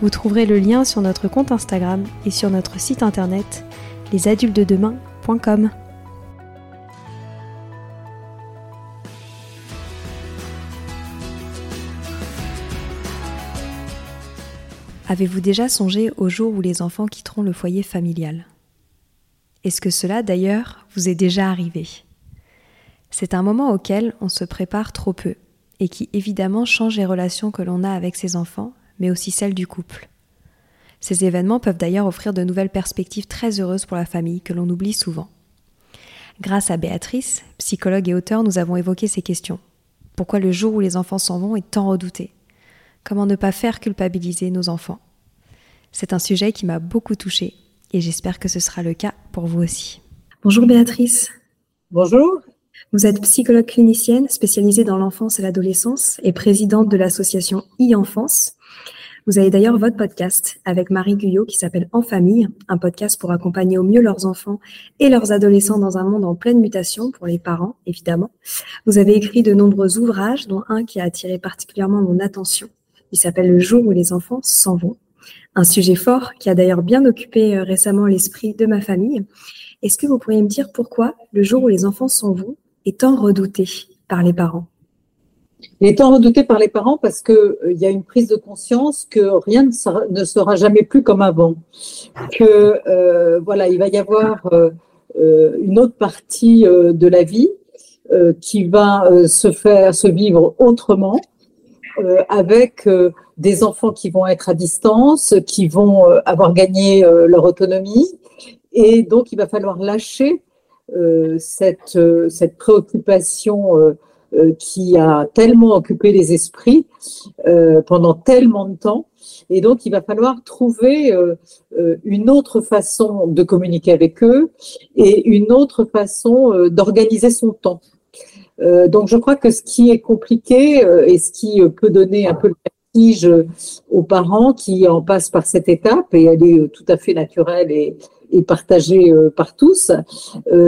Vous trouverez le lien sur notre compte Instagram et sur notre site internet lesadultedemain.com. Avez-vous déjà songé au jour où les enfants quitteront le foyer familial? Est-ce que cela d'ailleurs vous est déjà arrivé? C'est un moment auquel on se prépare trop peu et qui évidemment change les relations que l'on a avec ses enfants mais aussi celle du couple. Ces événements peuvent d'ailleurs offrir de nouvelles perspectives très heureuses pour la famille que l'on oublie souvent. Grâce à Béatrice, psychologue et auteur, nous avons évoqué ces questions. Pourquoi le jour où les enfants s'en vont est tant redouté? Comment ne pas faire culpabiliser nos enfants? C'est un sujet qui m'a beaucoup touchée et j'espère que ce sera le cas pour vous aussi. Bonjour Béatrice. Bonjour. Vous êtes psychologue clinicienne spécialisée dans l'enfance et l'adolescence et présidente de l'association e-enfance. Vous avez d'ailleurs votre podcast avec Marie Guyot qui s'appelle En famille, un podcast pour accompagner au mieux leurs enfants et leurs adolescents dans un monde en pleine mutation pour les parents, évidemment. Vous avez écrit de nombreux ouvrages, dont un qui a attiré particulièrement mon attention. Il s'appelle Le jour où les enfants s'en vont. Un sujet fort qui a d'ailleurs bien occupé euh, récemment l'esprit de ma famille. Est-ce que vous pourriez me dire pourquoi le jour où les enfants s'en vont est tant redouté par les parents? Il est tant redouté par les parents parce qu'il euh, y a une prise de conscience que rien ne sera, jamais plus comme avant. Que euh, voilà, il va y avoir euh, une autre partie de la vie qui va se faire, se vivre autrement, avec des enfants qui vont être à distance, qui vont avoir gagné leur autonomie, et donc il va falloir lâcher cette, cette préoccupation euh, qui a tellement occupé les esprits euh, pendant tellement de temps. Et donc, il va falloir trouver euh, une autre façon de communiquer avec eux et une autre façon d'organiser son temps. donc, je crois que ce qui est compliqué et ce qui peut donner un peu le vertige aux parents qui en passent par cette étape, et elle est tout à fait naturelle et, et partagée par tous,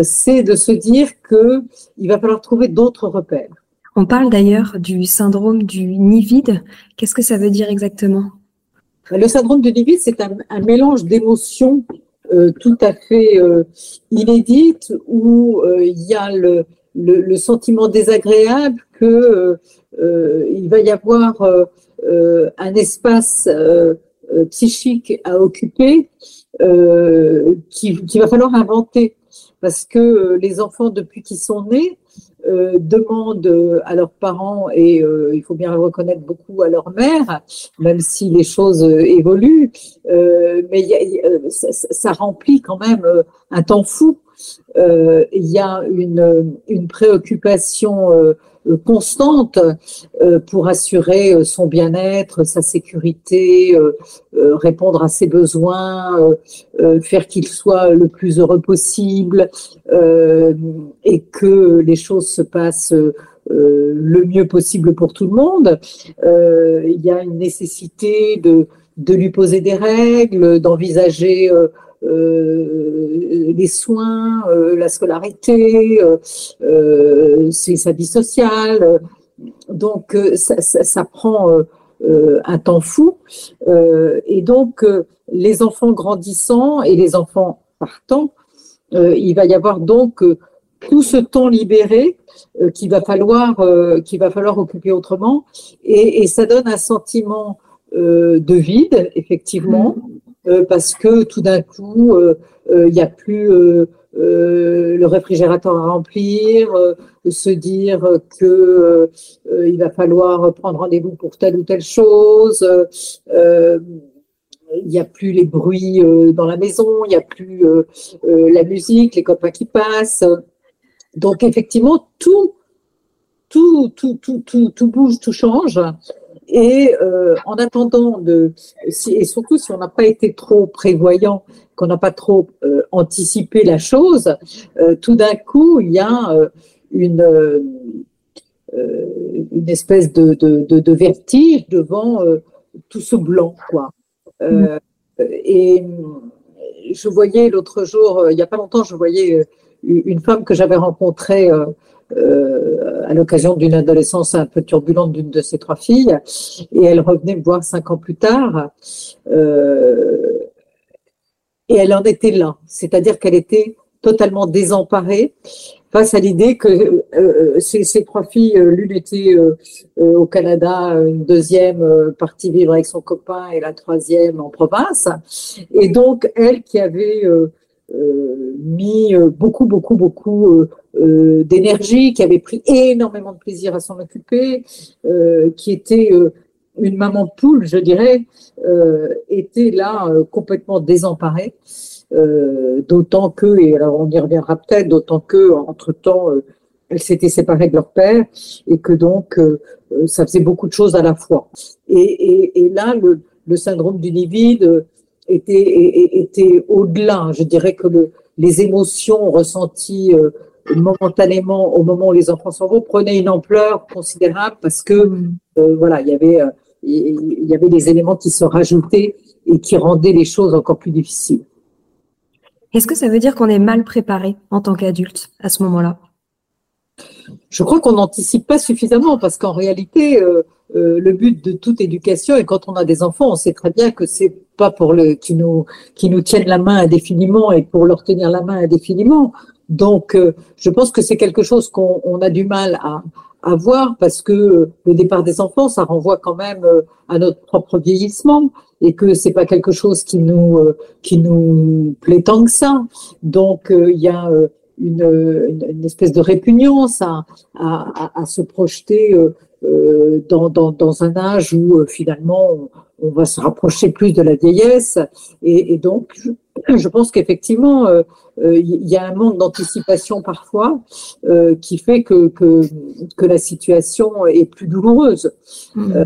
c'est de se dire que il va falloir trouver d'autres repères. On parle d'ailleurs du syndrome du nid vide. Qu'est-ce que ça veut dire exactement? Le syndrome du nid vide, c'est un, mélange d'émotions euh, tout à fait euh, inédites où euh, il y a le, le, sentiment désagréable que il va y avoir un espace psychique à occuper qu'il qui va falloir inventer parce que les enfants depuis qu'ils sont nés euh, demandent euh, à leurs parents et euh, il faut bien le reconnaître beaucoup à leur mère, même si les choses évoluent, mais ça, remplit quand même un temps fou. Il y a une, une préoccupation euh, constante euh, pour assurer euh, son bien-être, sa sécurité, répondre à ses besoins, faire qu'il soit le plus heureux possible et que les choses se passent le mieux possible pour tout le monde. Il y a une nécessité de de lui poser des règles, d'envisager les soins, la scolarité, c'est sa vie sociale. Donc ça, prend un temps fou. et donc les enfants grandissant et les enfants partant, il va y avoir donc tout ce temps libéré euh, qu'il va falloir euh, va falloir occuper autrement et, ça donne un sentiment euh, de vide effectivement mm. Parce que tout d'un coup il n'y a plus le réfrigérateur à remplir, se dire que il va falloir prendre rendez-vous pour telle ou telle chose. il n'y a plus les bruits dans la maison, il n'y a plus la musique, les copains qui passent. Donc effectivement, tout, tout, tout, tout, tout bouge, tout change. Et euh, en attendant et surtout si on n'a pas été trop prévoyant, qu'on n'a pas trop euh, anticipé la chose, euh, tout d'un coup il y a une une espèce de, de, vertige devant tout ce blanc, quoi. Et je voyais l'autre jour, il n'y a pas longtemps, je voyais une femme que j'avais rencontrée euh, euh, à l'occasion d'une adolescence un peu turbulente d'une de ses trois filles, et elle revenait me voir cinq ans plus tard, euh, et elle en était là, c'est-à-dire qu'elle était totalement désemparée face à l'idée que euh, ces, trois filles, l'une était au Canada, une deuxième partie vivre avec son copain et la troisième en province. Et donc, elle qui avait euh, mis euh, beaucoup, beaucoup, beaucoup euh, d'énergie, qui avait pris énormément de plaisir à s'en occuper, qui était une maman poule, je dirais, était là complètement désemparée. d'autant que, et alors on y reviendra peut-être, d'autant que entre temps, elles s'étaient séparées de leur père et que donc ça faisait beaucoup de choses à la fois. Et, et, et là, le, le syndrome du livide était, était au-delà. Je dirais que le, les émotions ressenties euh, momentanément au moment où les enfants s'en vont prenaient une ampleur considérable parce que mm. euh, voilà, il y avait euh, il y avait des éléments qui se rajoutaient et qui rendaient les choses encore plus difficiles. Est-ce que ça veut dire qu'on est mal préparé en tant qu'adulte à ce moment-là? Je crois qu'on n'anticipe pas suffisamment parce qu'en réalité, le but de toute éducation, et quand on a des enfants, on sait très bien que c'est pas pour le qui nous qui nous tiennent la main indéfiniment et pour leur tenir la main indéfiniment. Donc, euh, je pense que c'est quelque chose qu'on a du mal à, à voir parce que le départ des enfants, ça renvoie quand même euh, à notre propre vieillissement et que c'est pas quelque chose qui nous euh, qui nous plaît tant que ça. Donc, il y a une, une, espèce de répugnance à, à, à se projeter dans, dans, dans, un âge où finalement on va se rapprocher plus de la vieillesse. Et, donc, je, pense qu'effectivement, euh, euh, il y a un manque d'anticipation parfois euh, qui fait que, que, la situation est plus douloureuse. Mmh.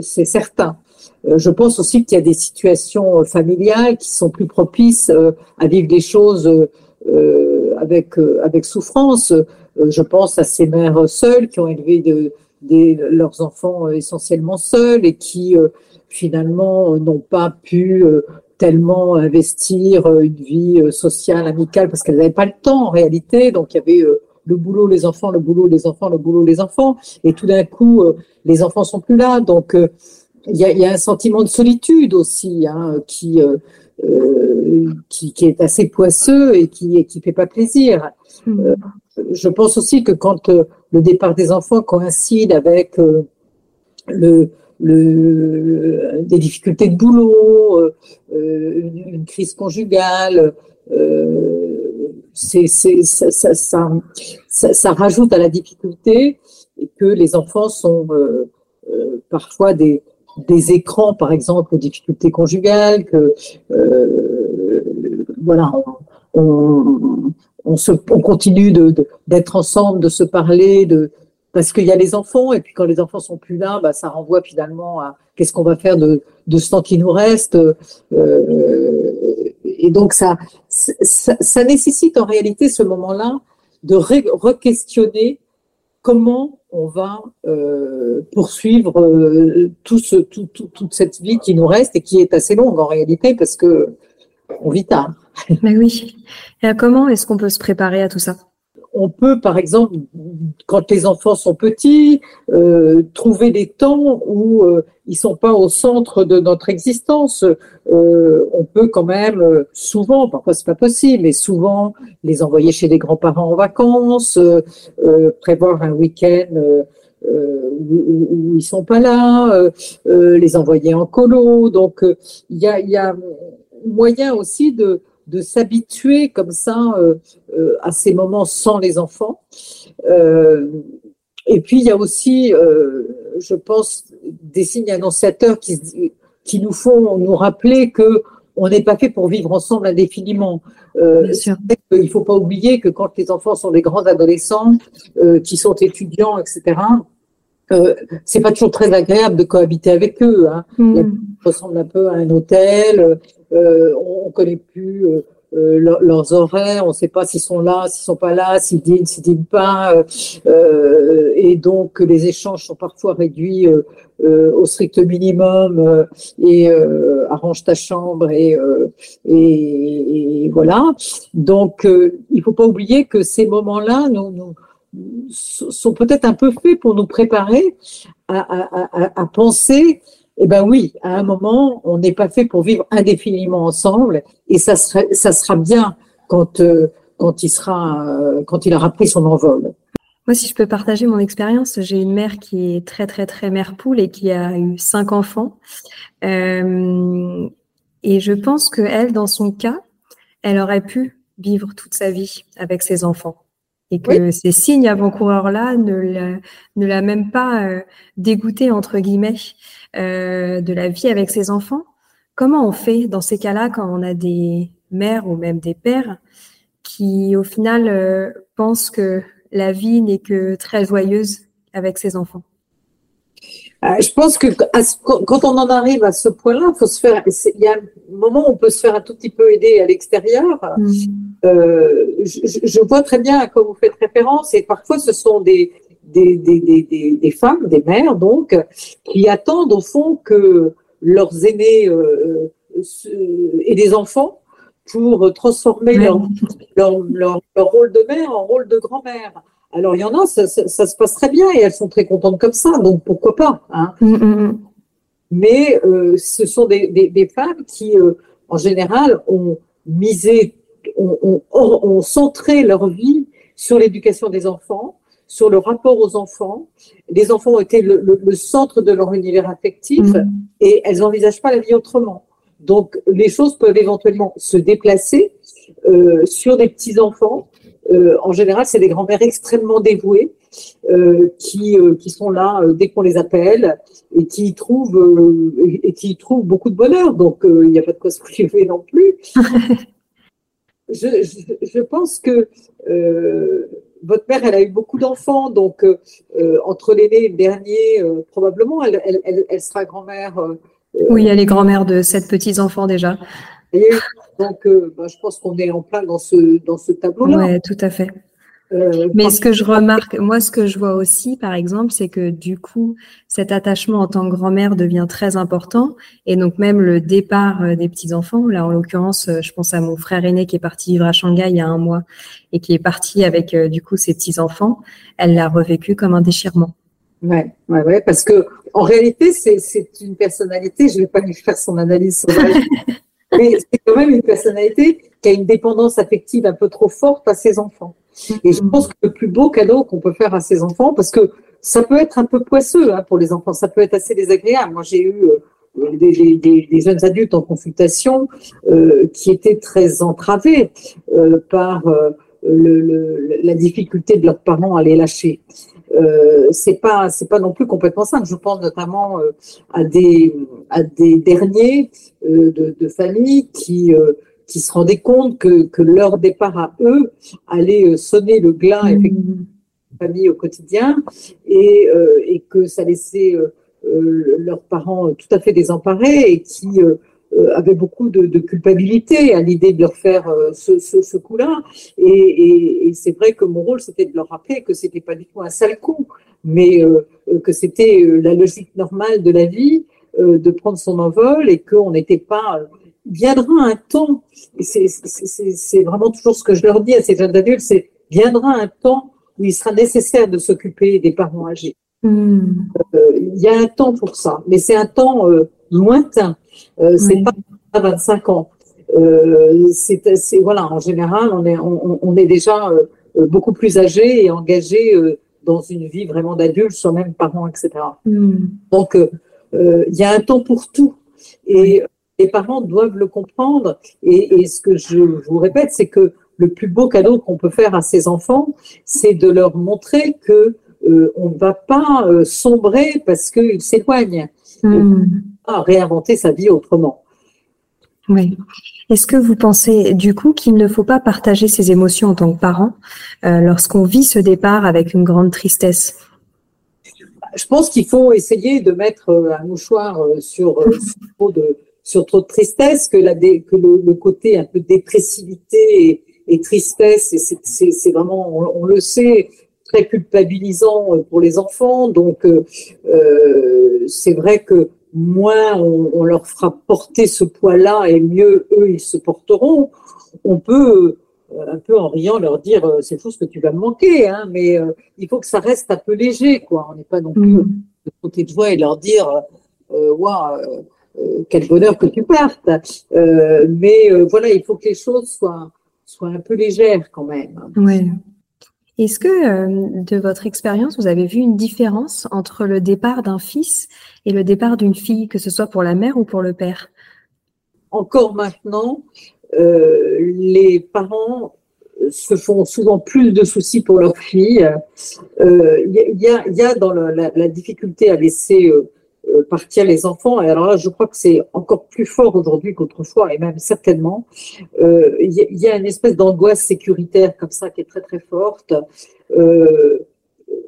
C'est certain. Je pense aussi qu'il y a des situations familiales qui sont plus propices à vivre des choses avec, avec souffrance. Je pense à ces mères seules qui ont élevé de, leurs enfants essentiellement seuls et qui finalement euh, n'ont pas pu euh, tellement investir euh, une vie sociale, amicale, parce qu'elles n'avaient pas le temps en réalité. Donc il y avait le boulot, les enfants, le boulot, les enfants, le boulot, les enfants. Et tout d'un coup, les enfants sont plus là. Donc il y a, y a, un sentiment de solitude aussi hein, qui, euh, qui, qui, est assez poisseux et qui qui fait pas plaisir. Mmh. Je pense aussi que quand le départ des enfants coïncide avec le, des difficultés de boulot, euh, euh, une, crise conjugale. Euh, ça, rajoute à la difficulté et que les enfants sont parfois des, des écrans, par exemple, aux difficultés conjugales, que voilà, on, on, se, on continue de, d'être ensemble, de se parler, de, parce qu'il y a les enfants, et puis quand les enfants sont plus là, bah, ça renvoie finalement à qu'est-ce qu'on va faire de, de ce temps qui nous reste. Euh, et donc ça, ça, nécessite en réalité ce moment-là de re-questionner comment on va poursuivre tout ce, toute cette vie qui nous reste et qui est assez longue en réalité parce que on vit tard. Mais oui. Et comment est-ce qu'on peut se préparer à tout ça? On peut, par exemple, quand les enfants sont petits, euh, trouver des temps où euh, ils sont pas au centre de notre existence. Euh, on peut quand même souvent, parfois c'est pas possible, mais souvent les envoyer chez des grands-parents en vacances, prévoir un week-end. Où, où, ils sont pas là, les envoyer en colo. Donc il y a, y a moyen aussi de, de s'habituer comme ça euh, euh, à ces moments sans les enfants. Euh, et puis il y a aussi, je pense, des signes annonciateurs qui, qui nous font nous rappeler que on n'est pas fait pour vivre ensemble indéfiniment. Euh, il ne faut pas oublier que quand les enfants sont des grands adolescents, qui sont étudiants, etc., euh, c'est pas toujours très agréable de cohabiter avec eux. Hein. Mm. ressemble un peu à un hôtel. Euh, on, ne connaît plus euh, euh, leurs horaires, on ne sait pas s'ils sont là, s'ils sont pas là, s'ils dînent, s'ils dînent pas, et donc les échanges sont parfois réduits au strict minimum et arrange ta chambre et, et, voilà. Donc il faut pas oublier que ces moments-là nous, nous sont peut-être un peu faits pour nous préparer à, à, à, à penser eh ben oui, à un moment, on n'est pas fait pour vivre indéfiniment ensemble, et ça sera, ça sera bien quand euh, quand il sera, euh, quand il aura pris son envol. Moi, si je peux partager mon expérience, j'ai une mère qui est très très très mère poule et qui a eu cinq enfants, euh, et je pense que elle, dans son cas, elle aurait pu vivre toute sa vie avec ses enfants et que ces signes avant-coureurs-là ne l'a, ne l'a même pas euh, dégoûté, entre guillemets, euh, de la vie avec ses enfants. Comment on fait dans ces cas-là quand on a des mères ou même des pères qui, au final, euh, pensent que la vie n'est que très joyeuse avec ses enfants? Je pense que quand on en arrive à ce point-là, faut se faire. Il y a un moment où on peut se faire un tout petit peu aider à l'extérieur. Mm. Euh, je, vois très bien à quoi vous faites référence, et parfois ce sont des des, des, des, des femmes, des mères donc, qui attendent au fond que leurs aînés euh, aient des enfants pour transformer leur, leur, leur, leur, rôle de mère en rôle de grand-mère. Alors, il y en a, ça, se passe très bien et elles sont très contentes comme ça, donc pourquoi pas hein. mm, mm, mm. Mais euh, ce sont des, femmes qui, euh, en général, ont misé, ont, centré leur vie sur l'éducation des enfants, sur le rapport aux enfants. Les enfants ont été le, centre de leur univers affectif et elles n'envisagent pas la vie autrement. Donc, les choses peuvent éventuellement se déplacer euh, sur des petits-enfants euh, en général, c'est des grands-mères extrêmement dévouées euh, qui, euh, qui sont là dès qu'on les appelle et qui trouvent et qui trouvent beaucoup de bonheur. Donc, il n'y a pas de quoi se priver non plus. je, je, pense que votre mère, elle a eu beaucoup d'enfants, donc entre l'aîné et le dernier, probablement, elle, elle, elle, sera grand-mère. oui, elle est grand-mère de sept petits-enfants déjà. Donc, euh, bah, je pense qu'on est en plein dans ce, dans ce tableau-là. Oui, tout à fait. Euh, Mais ce que je remarque, moi, ce que je vois aussi, par exemple, c'est que du coup, cet attachement en tant que grand-mère devient très important. Et donc, même le départ euh, des petits-enfants, là, en l'occurrence, je pense à mon frère aîné qui est parti vivre à Shanghai il y a un mois et qui est parti avec, du coup, ses petits-enfants, elle l'a revécu comme un déchirement. Ouais, ouais, ouais, parce que en réalité, c'est une personnalité. Je vais pas lui faire son analyse mais c'est quand même une personnalité qui a une dépendance affective un peu trop forte à ses enfants. Et je pense que le plus beau cadeau qu'on peut faire à ses enfants, parce que ça peut être un peu poisseux hein, pour les enfants, ça peut être assez désagréable. Moi, j'ai eu euh, des, jeunes adultes en consultation euh, qui étaient très entravés euh, par euh, le, le, la difficulté de leurs parents à les lâcher euh, c'est pas c'est pas non plus complètement simple. Je pense notamment euh, à des à des derniers euh, de, de familles qui qui se rendaient compte que, que leur départ à eux allait sonner le glas mmh. effectivement famille au quotidien et, et que ça laissait leurs parents tout à fait désemparés et qui avait beaucoup de, culpabilité à l'idée de leur faire ce, ce, coup-là. Et, et c'est vrai que mon rôle, c'était de leur rappeler que c'était pas du tout un sale coup, mais que c'était la logique normale de la vie, de prendre son envol et qu'on n'était pas viendra un temps, c'est vraiment toujours ce que je leur dis à ces jeunes adultes, c'est viendra un temps où il sera nécessaire de s'occuper des parents âgés. Hmm. Euh, il y a un temps pour ça, mais c'est un temps euh, lointain. Euh, c'est pas à 25 ans. Euh, c'est voilà, en général, on est on, on est déjà beaucoup plus âgé et engagé dans une vie vraiment d'adulte, soit même parents, etc. Hmm. Donc il y a un temps pour tout. Et les parents doivent le comprendre. Et, ce que je vous répète, c'est que le plus beau cadeau qu'on peut faire à ses enfants, c'est de leur montrer que euh, on ne va pas euh, sombrer parce qu'ils s'éloignent. Hmm. On réinventer sa vie autrement. Oui. Est-ce que vous pensez du coup qu'il ne faut pas partager ses émotions en tant que parent euh, lorsqu'on vit ce départ avec une grande tristesse? Je pense qu'il faut essayer de mettre un mouchoir sur, sur de, sur trop de tristesse, que, la, que le, côté un peu dépressivité et, tristesse, et c'est vraiment, on, le sait, très culpabilisant pour les enfants. Donc, euh, euh, c'est vrai que moins on, leur fera porter ce poids-là et mieux eux, ils se porteront. On peut euh, un peu en riant leur dire c'est fou ce que tu vas me manquer, hein, mais il faut que ça reste un peu léger, quoi. On n'est pas non plus mmh. de côté de voix et leur dire waouh euh, quel bonheur que tu partes. Euh, mais euh, voilà, il faut que les choses soient, soient un peu légères quand même. Oui. Est-ce que, de votre expérience, vous avez vu une différence entre le départ d'un fils et le départ d'une fille, que ce soit pour la mère ou pour le père? Encore maintenant, les parents se font souvent plus de soucis pour leur fille. Il y, a, dans la, difficulté à laisser euh, partir les enfants. Et alors là, je crois que c'est encore plus fort aujourd'hui qu'autrefois, et même certainement. Euh, il y, a une espèce d'angoisse sécuritaire comme ça qui est très très forte. Euh,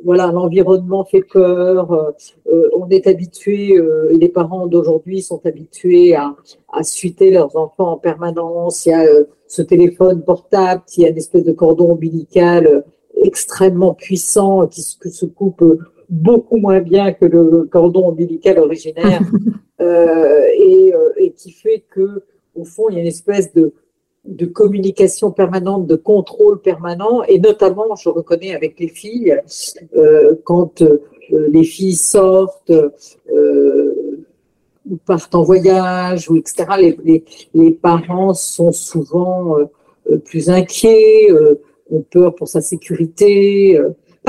voilà, l'environnement fait peur. on est habitué, les parents d'aujourd'hui sont habitués à, à suiter leurs enfants en permanence. Il y a ce téléphone portable, il y a une espèce de cordon ombilical extrêmement puissant qui se coupe beaucoup moins bien que le cordon ombilical originaire euh, et, euh, et, qui fait que au fond il y a une espèce de, de communication permanente, de contrôle permanent et notamment je reconnais avec les filles euh, quand les filles sortent ou partent en voyage ou etc. Les, les, les parents sont souvent plus inquiets, ont peur pour sa sécurité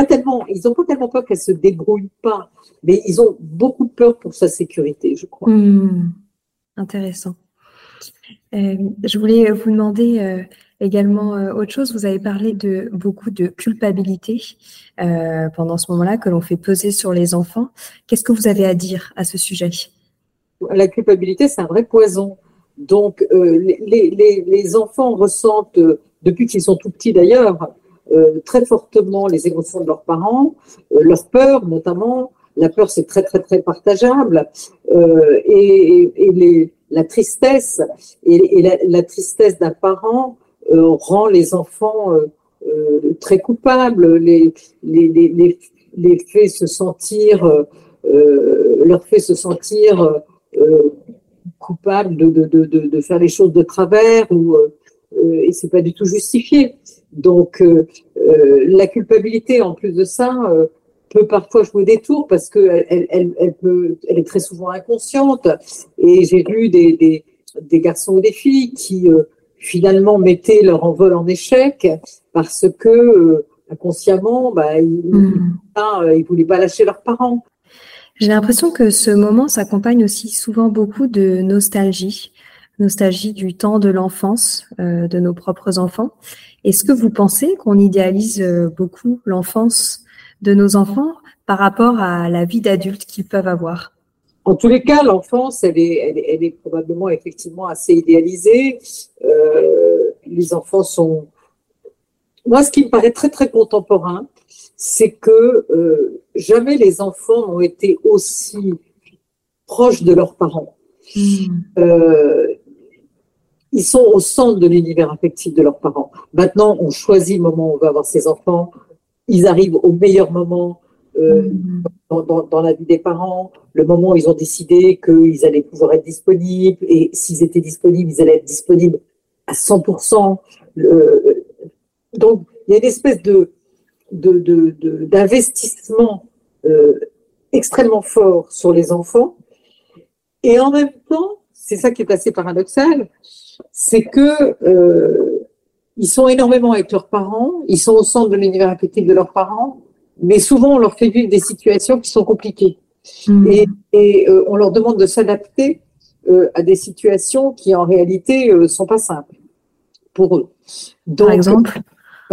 tellement, ils n'ont pas tellement peur qu'elle se débrouille pas, mais ils ont beaucoup peur pour sa sécurité, je crois. Hmm. intéressant. Euh, je voulais vous demander euh, également euh, autre chose. Vous avez parlé de beaucoup de culpabilité pendant ce moment-là que l'on fait peser sur les enfants. Qu'est-ce que vous avez à dire à ce sujet? La culpabilité, c'est un vrai poison. Donc, les, les, les, enfants ressentent, depuis qu'ils sont tout petits d'ailleurs, euh, très fortement les émotions de leurs parents, euh, leur peur notamment. La peur, c'est très, très, très partageable. Euh, et, la tristesse, et, la, tristesse d'un parent rend les enfants très coupables, les, fait se sentir, leur fait se sentir coupables de, de, faire les choses de travers ou et c'est pas du tout justifié. Donc, euh, euh, la culpabilité, en plus de ça, euh, peut parfois jouer des tours parce que elle, elle, elle, peut, elle est très souvent inconsciente. Et j'ai vu des, des, des, garçons ou des filles qui finalement mettaient leur envol en échec parce que inconsciemment, bah, ils, mmh. ils voulaient pas lâcher leurs parents. J'ai l'impression que ce moment s'accompagne aussi souvent beaucoup de nostalgie, nostalgie du temps de l'enfance, euh, de nos propres enfants. Est-ce que vous pensez qu'on idéalise euh, beaucoup l'enfance de nos enfants par rapport à la vie d'adulte qu'ils peuvent avoir? En tous les cas, l'enfance, elle est, elle, est, probablement effectivement assez idéalisée. Euh, les enfants sont... Moi, ce qui me paraît très, très contemporain, c'est que euh, jamais les enfants n'ont été aussi proches de leurs parents. Euh, ils sont au centre de l'univers affectif de leurs parents. Maintenant, on choisit le moment où on va avoir ses enfants. Ils arrivent au meilleur moment euh, dans, la vie des parents, le moment où ils ont décidé qu'ils allaient pouvoir être disponibles, et s'ils étaient disponibles, ils allaient être disponibles à 100%. donc, il y a une espèce de d'investissement euh, extrêmement fort sur les enfants. Et en même temps, c'est ça qui est assez paradoxal, c'est que euh, ils sont énormément avec leurs parents, ils sont au centre de l'univers affectif de leurs parents, mais souvent on leur fait vivre des situations qui sont compliquées. Mmh. Et, et euh, on leur demande de s'adapter euh, à des situations qui en réalité euh, sont pas simples pour eux. Donc, Par exemple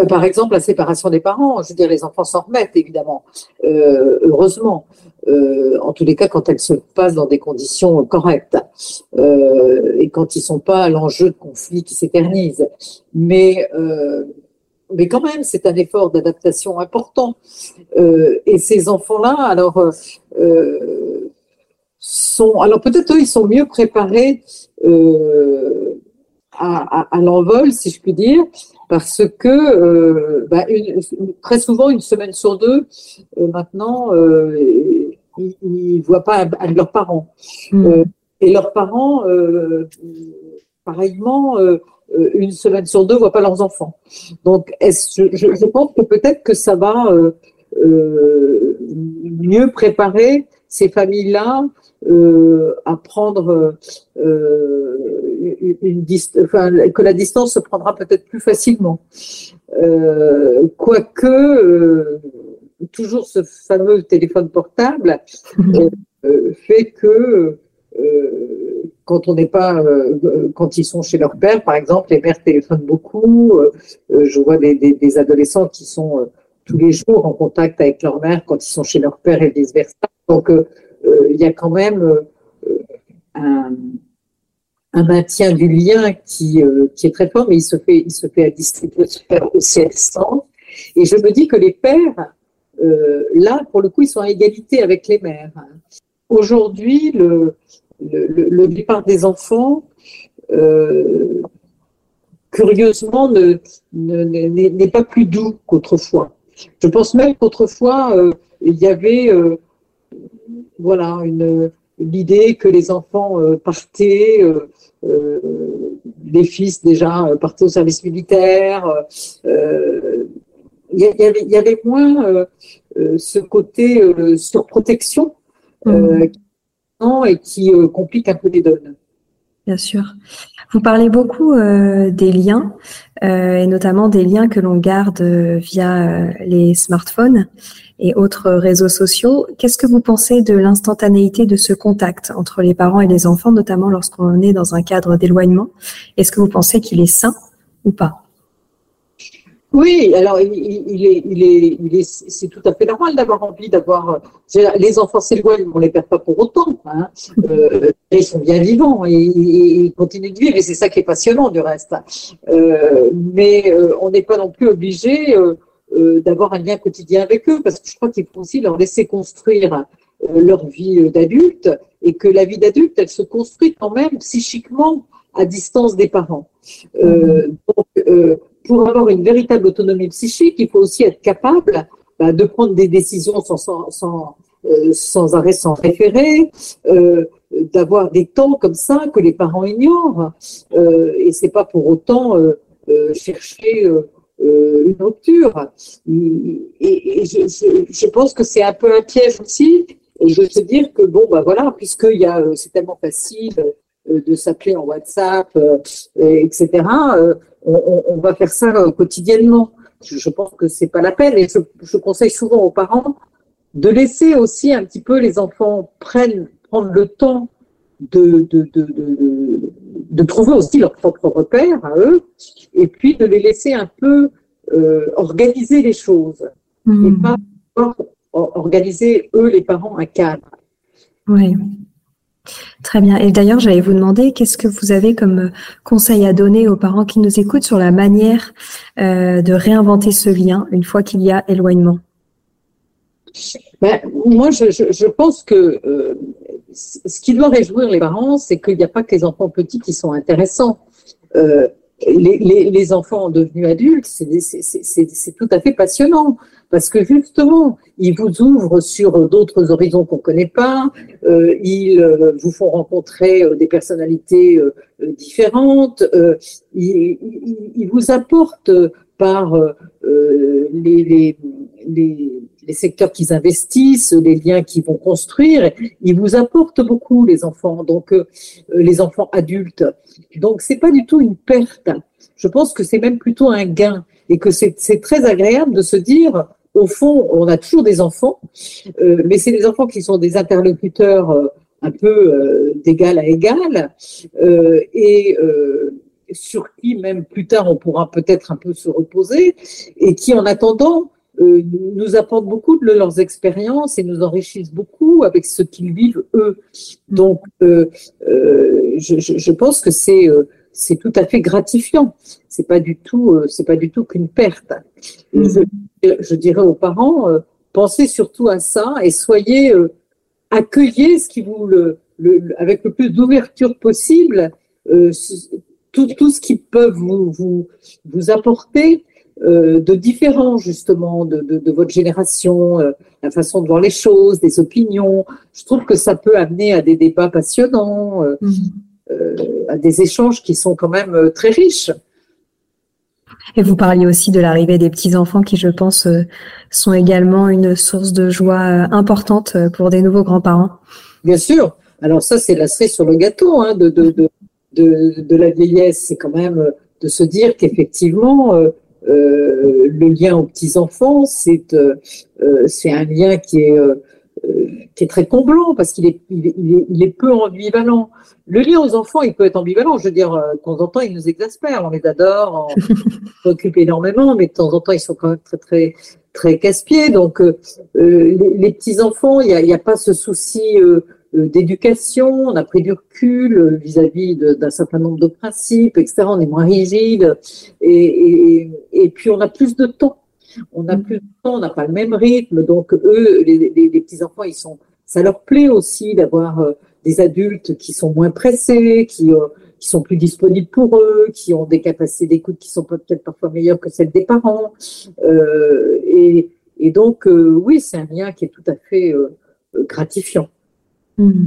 par exemple, la séparation des parents, je veux dire, les enfants s'en remettent évidemment, euh, heureusement, euh, en tous les cas quand elles se passent dans des conditions correctes et quand ils sont pas à l'enjeu de conflits qui s'éternisent. Mais mais quand même, c'est un effort d'adaptation important. et ces enfants-là, alors, sont, alors peut-être eux, ils sont mieux préparés à l'envol, si je puis dire, parce que euh, bah, très souvent, une semaine sur deux, euh, maintenant, euh, ils ne voient pas leurs parents. Hmm. et leurs parents, pareillement, une semaine sur deux, ne voient pas leurs enfants. Donc, je, je, pense que peut-être que ça va mieux préparer ces familles-là à prendre une enfin, que la distance se prendra peut-être plus facilement. Euh, quoique, euh, toujours ce fameux téléphone portable euh, fait que quand on n'est pas, quand ils sont chez leur père, par exemple, les mères téléphonent beaucoup. je vois des, des, adolescents qui sont tous les jours en contact avec leur mère quand ils sont chez leur père et vice versa. Donc, il y a quand même un, un maintien du lien qui, euh, qui est très fort, mais il se fait, il se fait à distance, aussi à. Et je me dis que les pères, euh, là, pour le coup, ils sont à égalité avec les mères. Aujourd'hui, le, le, départ des enfants, euh, curieusement, n'est ne, pas plus doux qu'autrefois. Je pense même qu'autrefois, il y avait voilà, une, l'idée que les enfants partaient euh, les fils déjà euh, partaient au service militaire. Euh, il y, avait, moins ce côté surprotection mmh. et qui complique un peu les donnes. Bien sûr. Vous parlez beaucoup des liens, et notamment des liens que l'on garde via les smartphones et autres réseaux sociaux. Qu'est-ce que vous pensez de l'instantanéité de ce contact entre les parents et les enfants, notamment lorsqu'on est dans un cadre d'éloignement? Est-ce que vous pensez qu'il est sain ou pas? Oui, alors il, est, il est, il est, c'est tout à fait normal d'avoir envie d'avoir. Les enfants s'éloignent, on les perd pas pour autant. Hein. Euh, ils sont bien vivants et, ils continuent de vivre, et c'est ça qui est passionnant du reste. Euh, mais euh, on n'est pas non plus obligé d'avoir un lien quotidien avec eux, parce que je crois qu'il faut aussi leur laisser construire euh, leur vie d'adulte et que la vie d'adulte, elle se construit quand même psychiquement à distance des parents. Euh, donc, pour avoir une véritable autonomie psychique, il faut aussi être capable bah, de prendre des décisions sans, sans, sans, sans arrêt, sans référé, d'avoir des temps comme ça que les parents ignorent. et c'est pas pour autant chercher euh, une rupture. Et, je, pense que c'est un peu un piège aussi. Et veux te dire que bon, bah voilà, a, euh, c'est tellement facile euh, de s'appeler en WhatsApp, etc. On, va faire ça quotidiennement. Je, pense que c'est pas la peine. Et je, conseille souvent aux parents de laisser aussi un petit peu les enfants prennent prendre le temps de, de, de, de, de trouver aussi leur propre repère à eux, et puis de les laisser un peu euh, organiser les choses, mmh. et pas organiser, eux, les parents, un cadre. Oui. Très bien. Et d'ailleurs, j'allais vous demander, qu'est-ce que vous avez comme conseil à donner aux parents qui nous écoutent sur la manière euh, de réinventer ce lien une fois qu'il y a éloignement? Ben, Moi, je, je, je, pense que euh, ce qui doit réjouir les parents, c'est qu'il n'y a pas que les enfants petits qui sont intéressants. les, enfants devenus adultes, c'est tout à fait passionnant parce que justement, ils vous ouvrent sur d'autres horizons qu'on ne connaît pas, euh, ils euh, vous font rencontrer euh, des personnalités différentes, ils, ils, vous apportent par les, les, les, les, secteurs qu'ils investissent, les liens qu'ils vont construire, ils vous apportent beaucoup les enfants, donc les enfants adultes. Donc c'est pas du tout une perte. Je pense que c'est même plutôt un gain et que c'est très agréable de se dire au fond, on a toujours des enfants, euh, mais c'est des enfants qui sont des interlocuteurs euh, un peu euh, d'égal à égal, et sur qui même plus tard on pourra peut-être un peu se reposer, et qui en attendant nous apportent beaucoup de leurs expériences et nous enrichissent beaucoup avec ce qu'ils vivent eux. Donc, je, je, pense que c'est c'est tout à fait gratifiant. C'est pas du tout, euh, c'est pas du tout qu'une perte. Je, dirais aux parents, euh, pensez surtout à ça et soyez euh, accueillez ce qui vous le, avec le plus d'ouverture possible, tout, tout ce qui peut vous vous, vous apporter de différents justement de, de, votre génération, la façon de voir les choses, des opinions. Je trouve que ça peut amener à des débats passionnants. Euh, à des échanges qui sont quand même euh, très riches. Et vous parliez aussi de l'arrivée des petits-enfants qui, je pense, euh, sont également une source de joie importante pour des nouveaux grands-parents. Bien sûr. Alors ça, c'est la cerise sur le gâteau hein, de, de, de, de, la vieillesse. C'est quand même de se dire qu'effectivement, euh, le lien aux petits-enfants, c'est c'est un lien qui est qui est très comblant parce qu'il est, il est, il est, peu ambivalent. Le lien aux enfants, il peut être ambivalent. Je veux dire, euh, de temps en temps, ils nous exaspèrent. On les adore, on s'occupe énormément, mais de temps en temps, ils sont quand même très, très, très casse-pieds. Donc, euh, euh les, petits-enfants, il n'y a, y a, pas ce souci euh, d'éducation. On a pris du recul vis-à-vis d'un certain nombre de principes, etc. On est moins rigide. Et, et, et puis, on a plus de temps on a plus de temps, on n'a pas le même rythme. Donc, eux, les, petits-enfants, ils sont, ça leur plaît aussi d'avoir euh, des adultes qui sont moins pressés, qui, euh, qui sont plus disponibles pour eux, qui ont des capacités d'écoute qui sont peut-être parfois meilleures que celles des parents. Euh, et, donc, oui, c'est un lien qui est tout à fait gratifiant. Hmm.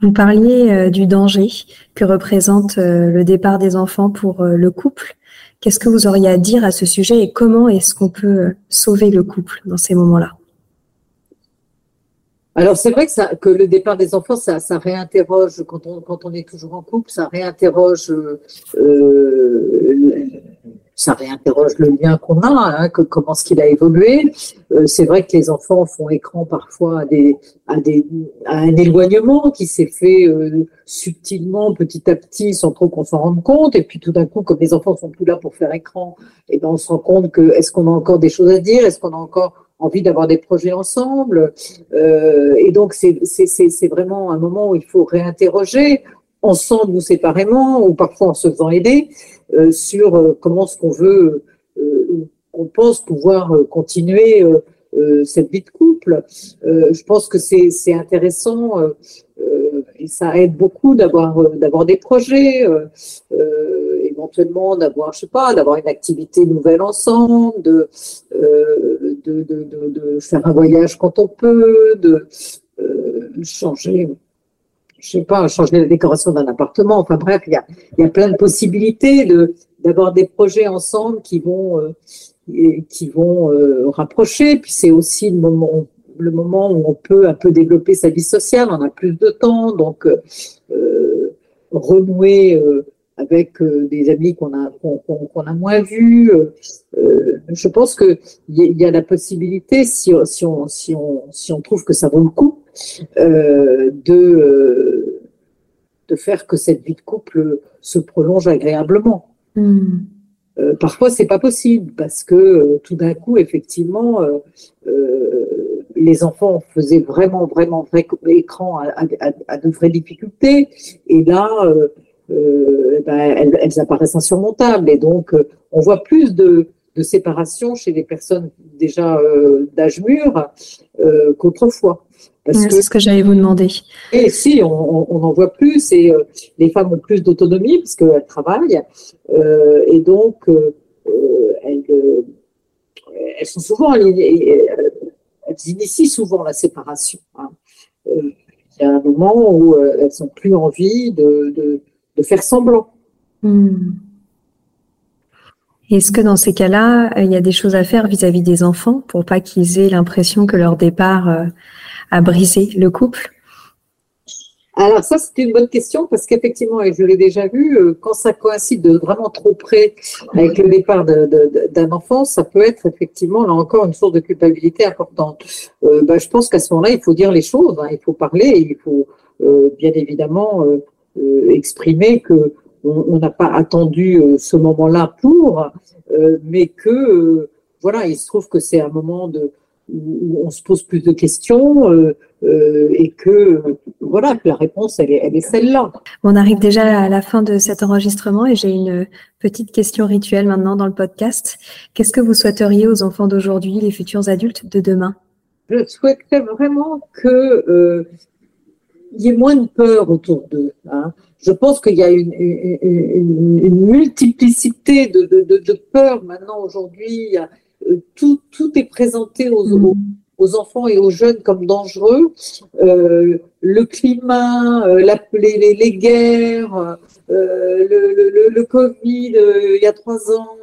Vous parliez du danger que représente le départ des enfants pour le couple. Qu'est-ce que vous auriez à dire à ce sujet et comment est-ce qu'on peut sauver le couple dans ces moments-là? Alors c'est vrai que, que le départ des enfants, ça, ça réinterroge, quand on, quand on est toujours en couple, ça réinterroge euh, ça réinterroge le lien qu'on a, hein, que, comment ce qu'il a évolué. Euh, c'est vrai que les enfants font écran parfois à, des, à, des, à un éloignement qui s'est fait euh, subtilement, petit à petit, sans trop qu'on s'en rende compte. Et puis tout d'un coup, comme les enfants sont plus là pour faire écran, et eh ben on se rend compte que est-ce qu'on a encore des choses à dire, est-ce qu'on a encore envie d'avoir des projets ensemble? Euh, et donc c'est vraiment un moment où il faut réinterroger ensemble ou séparément, ou parfois en se faisant aider, sur euh, comment ce qu'on veut, euh, qu'on pense pouvoir continuer cette vie de couple. je pense que c'est intéressant et ça aide beaucoup d'avoir d'avoir des projets, éventuellement d'avoir, je sais pas, d'avoir une activité nouvelle ensemble, de, de, de, faire un voyage quand on peut, de changer je sais pas, changer la décoration d'un appartement. Enfin bref, il y a, plein de possibilités d'avoir des projets ensemble qui vont euh, qui vont euh, rapprocher. Puis c'est aussi le moment où on peut un peu développer sa vie sociale. On a plus de temps, donc euh, renouer avec des amis qu'on a qu'on a moins vus. je pense que il y, a la possibilité, si, si on si on si on trouve que ça vaut le coup, de, de faire que cette vie de couple se prolonge agréablement. Hmm. Euh, parfois, c'est pas possible parce que tout d'un coup, effectivement, les enfants faisaient vraiment, vraiment vrai écran à, de vraies difficultés. Et là, ben, elles, elles, apparaissent insurmontables. Et donc, on voit plus de, de séparation chez les personnes déjà d'âge mûr qu'autrefois. C'est ce que j'allais vous demander. Et si, on, on, en voit plus et euh, les femmes ont plus d'autonomie parce qu'elles travaillent euh, et donc euh, elles, elles, sont souvent elles initient souvent la séparation. Hein. Il y a un moment où elles n'ont plus envie de, de, de faire semblant. Hmm. Est-ce que dans ces cas-là, il y a des choses à faire vis-à-vis des enfants pour pas qu'ils aient l'impression que leur départ à briser le couple? Alors ça, c'est une bonne question parce qu'effectivement, et je l'ai déjà vu, euh, quand ça coïncide vraiment trop près avec le départ d'un enfant, ça peut être effectivement, là encore, une source de culpabilité importante. Euh, bah, je pense qu'à ce moment-là, il faut dire les choses, hein, il faut parler, il faut euh, bien évidemment exprimer que on n'a pas attendu ce moment-là pour, mais que voilà, il se trouve que c'est un moment de où on se pose plus de questions euh, euh, et que voilà la réponse elle est, elle est celle-là. On arrive déjà à la fin de cet enregistrement et j'ai une petite question rituelle maintenant dans le podcast. Qu'est-ce que vous souhaiteriez aux enfants d'aujourd'hui, les futurs adultes de demain? Je souhaiterais vraiment que euh, y ait moins de peur autour d'eux. Hein. Je pense qu'il y a une, une, une, multiplicité de, de, de, de peurs maintenant aujourd'hui. Euh, tout, tout est présenté aux, mm. aux, enfants et aux jeunes comme dangereux. Euh, le climat, euh, la, les, les, guerres, le, le, le, Covid il y a trois ans.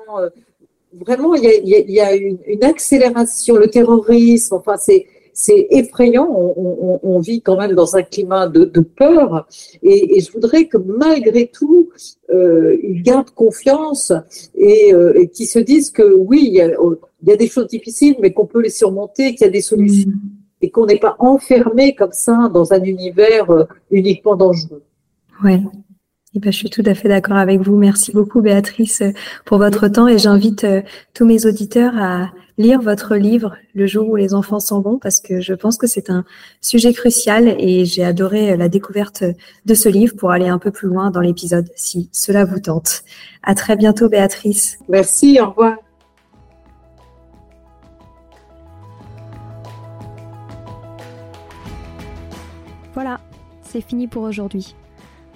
vraiment, il y a, il y a une, une, accélération, le terrorisme, enfin, c'est c'est effrayant. On, vit quand même dans un climat de, peur. Et, je voudrais que malgré tout, euh, ils gardent confiance et, euh, et qu'ils se disent que oui, il y, a, des choses difficiles, mais qu'on peut les surmonter, qu'il y a des solutions. Mm. Et qu'on n'est pas enfermé comme ça dans un univers euh, uniquement dangereux. Ouais. Eh ben, je suis tout à fait d'accord avec vous. Merci beaucoup, Béatrice, pour votre temps et j'invite tous mes auditeurs à lire votre livre Le jour où les enfants s'en vont parce que je pense que c'est un sujet crucial et j'ai adoré la découverte de ce livre pour aller un peu plus loin dans l'épisode si cela vous tente. À très bientôt Béatrice. Merci, au revoir. Voilà, c'est fini pour aujourd'hui.